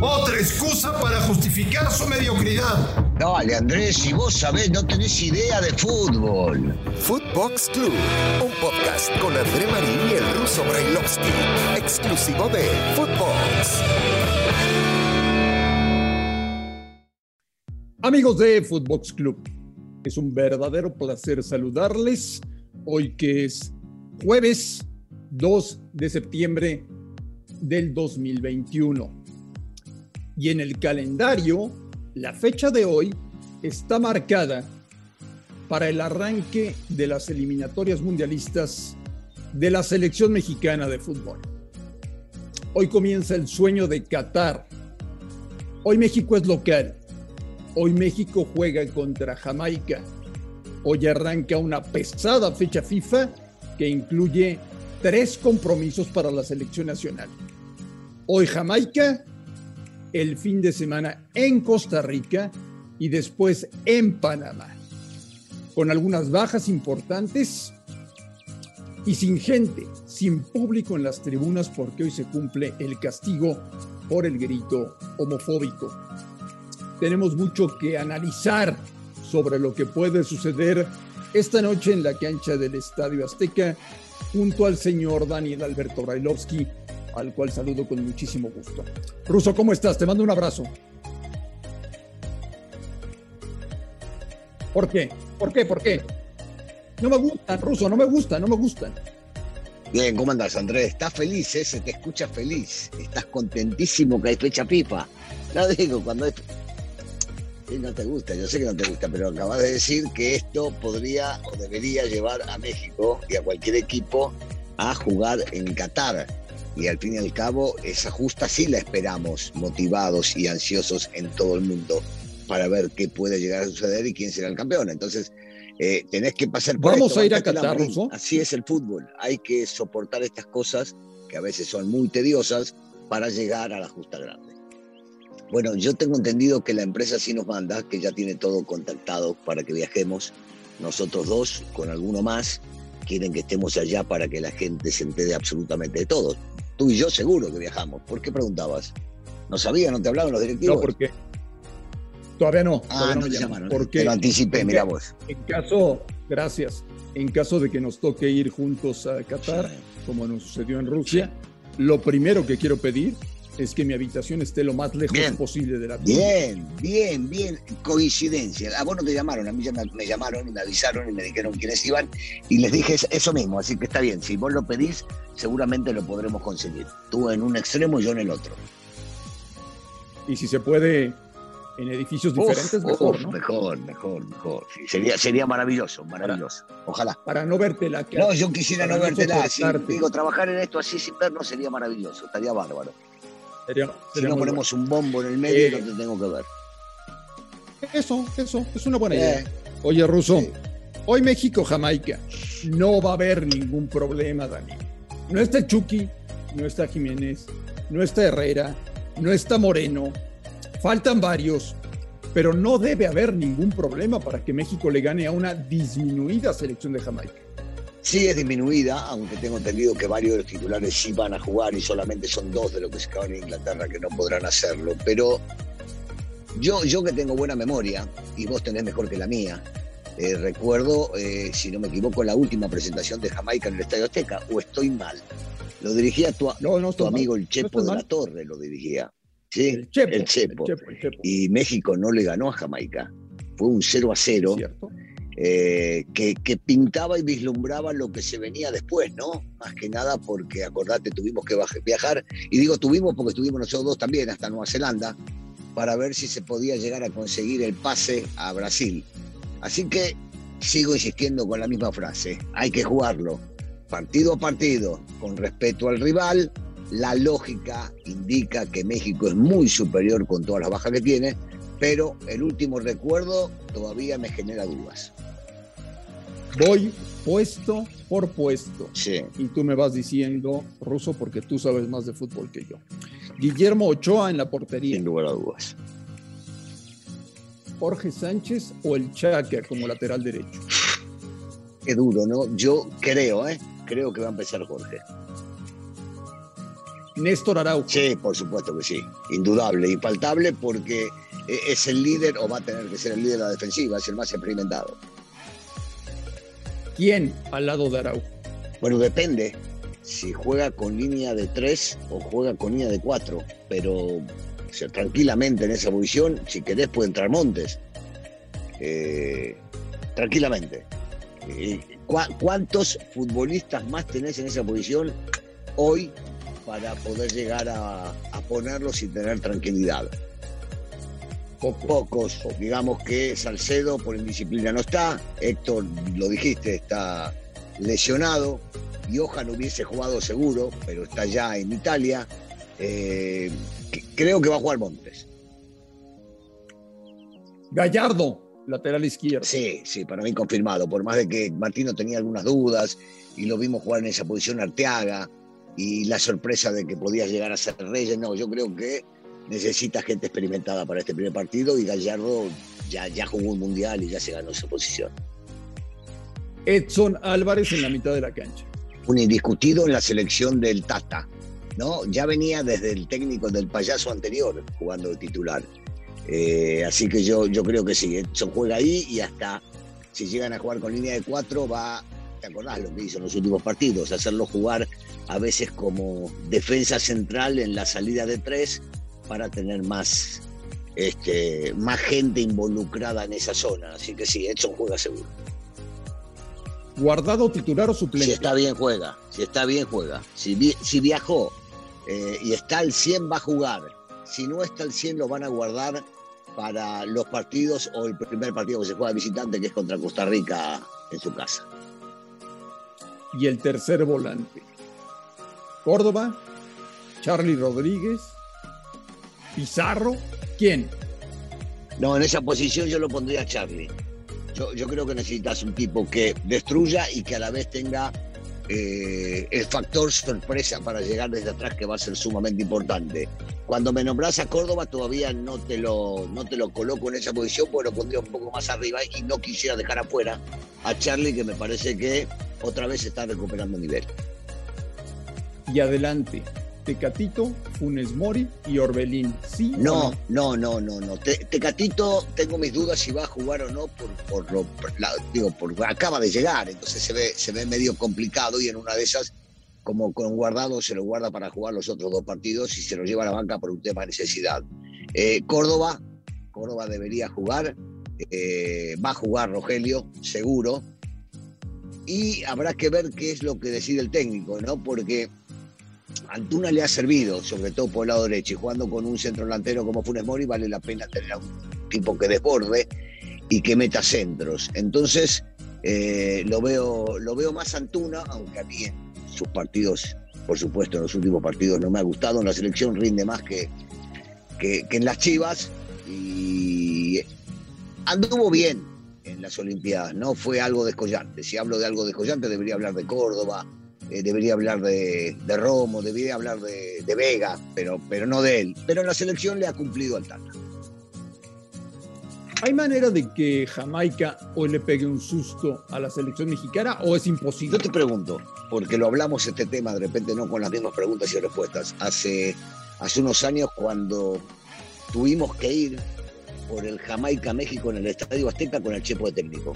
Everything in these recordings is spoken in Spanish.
Otra excusa para justificar su mediocridad. Dale, Andrés, si vos sabés, no tenés idea de fútbol. Footbox Club, un podcast con André Marín y el ruso Brailovsky, exclusivo de Footbox. Amigos de Footbox Club, es un verdadero placer saludarles hoy que es jueves 2 de septiembre del 2021. Y en el calendario, la fecha de hoy está marcada para el arranque de las eliminatorias mundialistas de la selección mexicana de fútbol. Hoy comienza el sueño de Qatar. Hoy México es local. Hoy México juega contra Jamaica. Hoy arranca una pesada fecha FIFA que incluye tres compromisos para la selección nacional. Hoy Jamaica, el fin de semana en Costa Rica y después en Panamá. Con algunas bajas importantes y sin gente, sin público en las tribunas porque hoy se cumple el castigo por el grito homofóbico. Tenemos mucho que analizar sobre lo que puede suceder esta noche en la cancha del Estadio Azteca junto al señor Daniel Alberto Brailovsky, al cual saludo con muchísimo gusto. Ruso, ¿cómo estás? Te mando un abrazo. ¿Por qué? ¿Por qué? ¿Por qué? No me gustan, Ruso, no me gustan, no me gustan. Bien, ¿cómo andás, Andrés? Estás feliz, ¿eh? Se te escucha feliz. Estás contentísimo que hay fecha pipa. Lo digo, cuando es... Sí, no te gusta, yo sé que no te gusta, pero acabas de decir que esto podría o debería llevar a México y a cualquier equipo a jugar en Qatar. Y al fin y al cabo, esa justa sí la esperamos, motivados y ansiosos en todo el mundo para ver qué puede llegar a suceder y quién será el campeón. Entonces, eh, tenés que pasar por Vamos esto, a ir a Qatar. Así es el fútbol. Hay que soportar estas cosas que a veces son muy tediosas para llegar a la justa grande. Bueno, yo tengo entendido que la empresa sí nos manda, que ya tiene todo contactado para que viajemos. Nosotros dos, con alguno más, quieren que estemos allá para que la gente se entere absolutamente de todo. Tú y yo seguro que viajamos. ¿Por qué preguntabas? ¿No sabía? ¿No te hablaban los directivos? No, porque todavía no. Ah, todavía no te llaman. llamaron. Porque Te lo anticipé, mira vos. En caso, gracias, en caso de que nos toque ir juntos a Qatar, Sí. como nos sucedió en Rusia, lo primero que quiero pedir es que mi habitación esté lo más lejos Bien. posible de la Bien, bien, bien. Coincidencia. A vos no te llamaron, a mí ya me, me llamaron y me avisaron y me dijeron quiénes iban y les dije es- eso mismo, así que está bien. Si vos lo pedís, seguramente lo podremos conseguir. Tú en un extremo y yo en el otro. Y si se puede en edificios Uf, diferentes, mejor, uf, ¿no? Mejor, mejor, mejor. Sí, sería, sería maravilloso, maravilloso. Ojalá. Para no verte la cara. No, yo quisiera no vértela. Soportarte. digo, trabajar en esto así sin vernos sería maravilloso, estaría bárbaro. Sería- Si no ponemos un bombo en el medio, Eh, no te tengo que ver. Eso, eso, es una buena Eh, idea. Oye, Ruso, Sí. hoy México-Jamaica. No va a haber ningún problema, Dani. No está Chucky, no está Jiménez, no está Herrera, no está Moreno. Faltan varios, pero no debe haber ningún problema para que México le gane a una disminuida selección de Jamaica. Sí es disminuida, aunque tengo entendido que varios de los titulares sí van a jugar y solamente son dos de los que se quedaron en Inglaterra que no podrán hacerlo. Pero yo, yo que tengo buena memoria, y vos tenés mejor que la mía, eh, recuerdo, eh, si no me equivoco, la última presentación de Jamaica en el Estadio Azteca, o estoy mal. Lo dirigía tu, No, no tu amigo el Chepo de mal. la Torre, lo dirigía. ¿sí? El Chepo, el Chepo. el Chepo, el Chepo. Y México no le ganó a Jamaica. Fue un 0 a 0 ¿Cierto? Eh, que, que pintaba y vislumbraba lo que se venía después, ¿no? Más que nada porque, acordate, tuvimos que viajar, y digo tuvimos porque estuvimos nosotros dos también hasta Nueva Zelanda, para ver si se podía llegar a conseguir el pase a Brasil. Así que sigo insistiendo con la misma frase, hay que jugarlo partido a partido, con respeto al rival. La lógica indica que México es muy superior con todas las bajas que tiene, pero el último recuerdo todavía me genera dudas. Voy puesto por puesto. Sí. Y tú me vas diciendo, Ruso, porque tú sabes más de fútbol que yo. Guillermo Ochoa en la portería. Sin lugar a dudas. Jorge Sánchez o el Chaca como lateral derecho. Qué duro, ¿no? Yo creo, ¿eh? Creo que va a empezar Jorge. Néstor Araujo. Sí, por supuesto que sí. Indudable, infaltable, porque eh, es el líder, o va a tener que ser el líder de la defensiva, es el más experimentado. ¿Quién al lado de Araujo? Bueno, depende si juega con línea de tres o juega con línea de cuatro, pero o tranquilamente en esa posición, si querés puede entrar Montes. Eh, tranquilamente. Eh, ¿cu- ¿Cuántos futbolistas más tenés en esa posición hoy para poder llegar a, a ponerlos y tener tranquilidad? Poco. Pocos, digamos que Salcedo por indisciplina no está, Héctor, lo dijiste, está lesionado, Johan hubiese jugado seguro, pero está ya en Italia. Eh, que- creo que va a jugar Montes. Gallardo, lateral izquierdo. Sí, sí, para mí confirmado, por más de que Martino tenía algunas dudas y lo vimos jugar en esa posición Arteaga y la sorpresa de que podía llegar a ser Reyes, no, yo creo que necesita gente experimentada para este primer partido y Gallardo ya, ya jugó un mundial y ya se ganó esa posición. Edson Álvarez en la mitad de la cancha. un indiscutido en la selección del Tata, ¿no? Ya venía desde el técnico del payaso anterior jugando de titular. Eh, así que yo, yo creo que sí, Edson juega ahí y hasta si llegan a jugar con línea de cuatro va, ¿te acordás lo que hizo en los últimos partidos? Hacerlo jugar a veces como defensa central en la salida de tres para tener más, este, más gente involucrada en esa zona. Así que sí, Edson juega seguro. Guardado titular o suplente. Si está bien, juega. Si está bien, juega. Si, vi- si viajó eh, y está al 100, va a jugar. Si no está al 100, lo van a guardar para los partidos o el primer partido que se juega visitante, que es contra Costa Rica en su casa. Y el tercer volante. Córdoba, Charlie Rodríguez, Pizarro. ¿Quién? No, en esa posición yo lo pondría a Charlie. Yo, yo creo que necesitas un tipo que destruya y que a la vez tenga eh, el factor sorpresa para llegar desde atrás, que va a ser sumamente importante. Cuando me nombras a Córdoba, todavía no te lo, no te lo coloco en esa posición, porque lo pondría un poco más arriba y no quisiera dejar afuera a Charlie, que me parece que otra vez está recuperando nivel. Y adelante. Tecatito, Funes Mori y Orbelín. ¿Sí No, no, no, no, no. Te- Tecatito, tengo mis dudas si va a jugar o no por, por lo, por la- digo, por acaba de llegar, entonces se ve, se ve medio complicado y en una de esas, como con guardado, se lo guarda para jugar los otros dos partidos y se lo lleva a la banca por un tema de necesidad. Eh, Córdoba, Córdoba debería jugar, eh, va a jugar Rogelio, seguro, y habrá que ver qué es lo que decide el técnico, ¿no? Porque Antuna le ha servido, sobre todo por el lado derecho, y jugando con un centro delantero como Funes Mori, vale la pena tener a un tipo que desborde y que meta centros. Entonces, eh, lo, veo, lo veo más Antuna, aunque a mí en sus partidos, por supuesto, en los últimos partidos no me ha gustado. En la selección rinde más que, que, en las Chivas y anduvo bien en las Olimpiadas, no fue algo descollante. Si hablo de algo descollante, debería hablar de Córdoba, eh, debería hablar de, de Romo, debería hablar de, de Vega, pero, pero no de él. Pero en la selección le ha cumplido al Tata. ¿Hay manera de que Jamaica hoy le pegue un susto a la selección mexicana o es imposible? Yo te pregunto, porque lo hablamos este tema de repente no con las mismas preguntas y respuestas. Hace, hace unos años cuando tuvimos que ir por el Jamaica-México en el Estadio Azteca con el Chepo de técnico.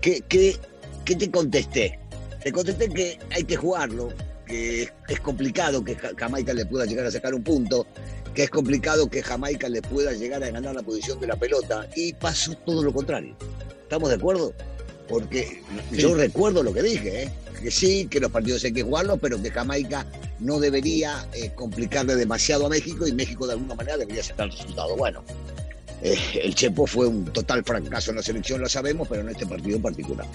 ¿Qué, qué, qué te contesté? Te contesté que hay que jugarlo, que es complicado que Ja- Jamaica le pueda llegar a sacar un punto, que es complicado que Jamaica le pueda llegar a ganar la posición de la pelota y pasó todo lo contrario. ¿Estamos de acuerdo? Porque yo recuerdo lo que dije, ¿eh? que sí, que los partidos hay que jugarlos, pero que Jamaica no debería eh, complicarle demasiado a México y México de alguna manera debería sacar el resultado. Bueno, eh, el Chepo fue un total fracaso en la selección, lo sabemos, pero en este partido en particular.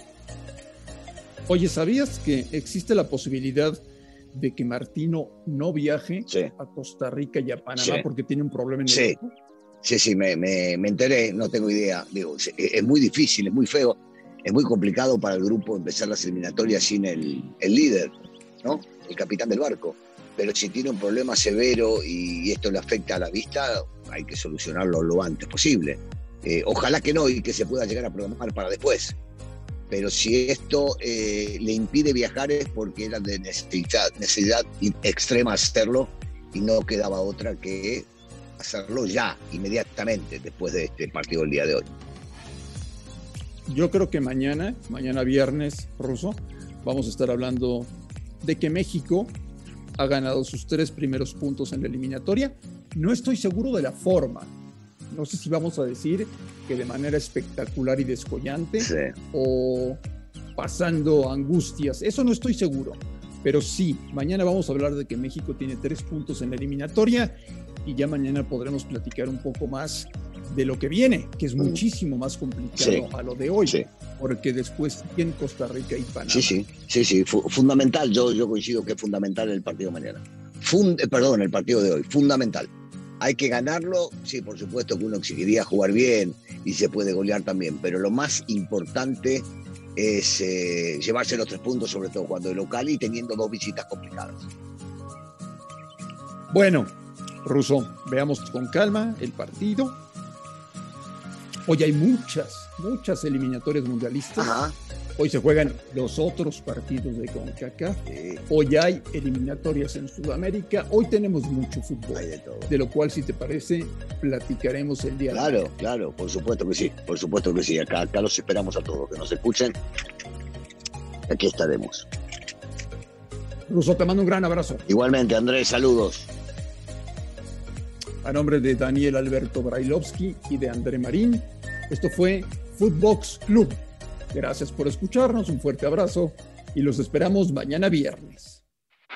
Oye, ¿sabías que existe la posibilidad de que Martino no viaje a Costa Rica y a Panamá porque tiene un problema en el sí. Sí, sí, me, me, enteré, no tengo idea. Digo, es muy difícil, es muy feo, es muy complicado para el grupo empezar las eliminatorias sin el, el líder, ¿no? El capitán del barco. Pero si tiene un problema severo y esto le afecta a la vista, hay que solucionarlo lo antes posible. Eh, ojalá que no y que se pueda llegar a programar para después pero si esto eh, le impide viajar es porque era de necesidad, necesidad extrema hacerlo y no quedaba otra que hacerlo ya, inmediatamente, después de este partido del día de hoy. Yo creo que mañana, mañana viernes, Ruso, vamos a estar hablando de que México ha ganado sus tres primeros puntos en la eliminatoria. No estoy seguro de la forma, no sé si vamos a decir que de manera espectacular y descollante o pasando angustias, eso no estoy seguro. Pero sí, mañana vamos a hablar de que México tiene tres puntos en la eliminatoria y ya mañana podremos platicar un poco más de lo que viene, que es mm. muchísimo más complicado a lo de hoy, porque después tiene Costa Rica y Panamá. Sí, sí, sí, sí, fundamental, yo, yo coincido que es fundamental el partido mañana. Fund, perdón, el partido de hoy, fundamental. Hay que ganarlo, sí, por supuesto que uno exigiría jugar bien y se puede golear también, pero lo más importante es eh, llevarse los tres puntos, sobre todo cuando es local y teniendo dos visitas complicadas. Bueno, Russo, veamos con calma el partido. Hoy hay muchas, muchas eliminatorias mundialistas. Ajá. Hoy se juegan los otros partidos de CONCACAF. Hoy hay eliminatorias en Sudamérica. Hoy tenemos mucho fútbol. De, lo cual, si te parece, platicaremos el día Claro, claro, por supuesto que sí. Por supuesto que sí. Acá, acá los esperamos a todos. Que nos escuchen. Aquí estaremos. Ruso, te mando un gran abrazo. Igualmente, Andrés, saludos. A nombre de Daniel Alberto Brailovsky y de André Marín, esto fue Footbox Club. Gracias por escucharnos, un fuerte abrazo y los esperamos mañana viernes.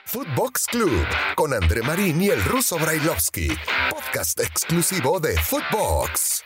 Footbox Club con André Marín y el ruso Brailovsky, podcast exclusivo de Footbox.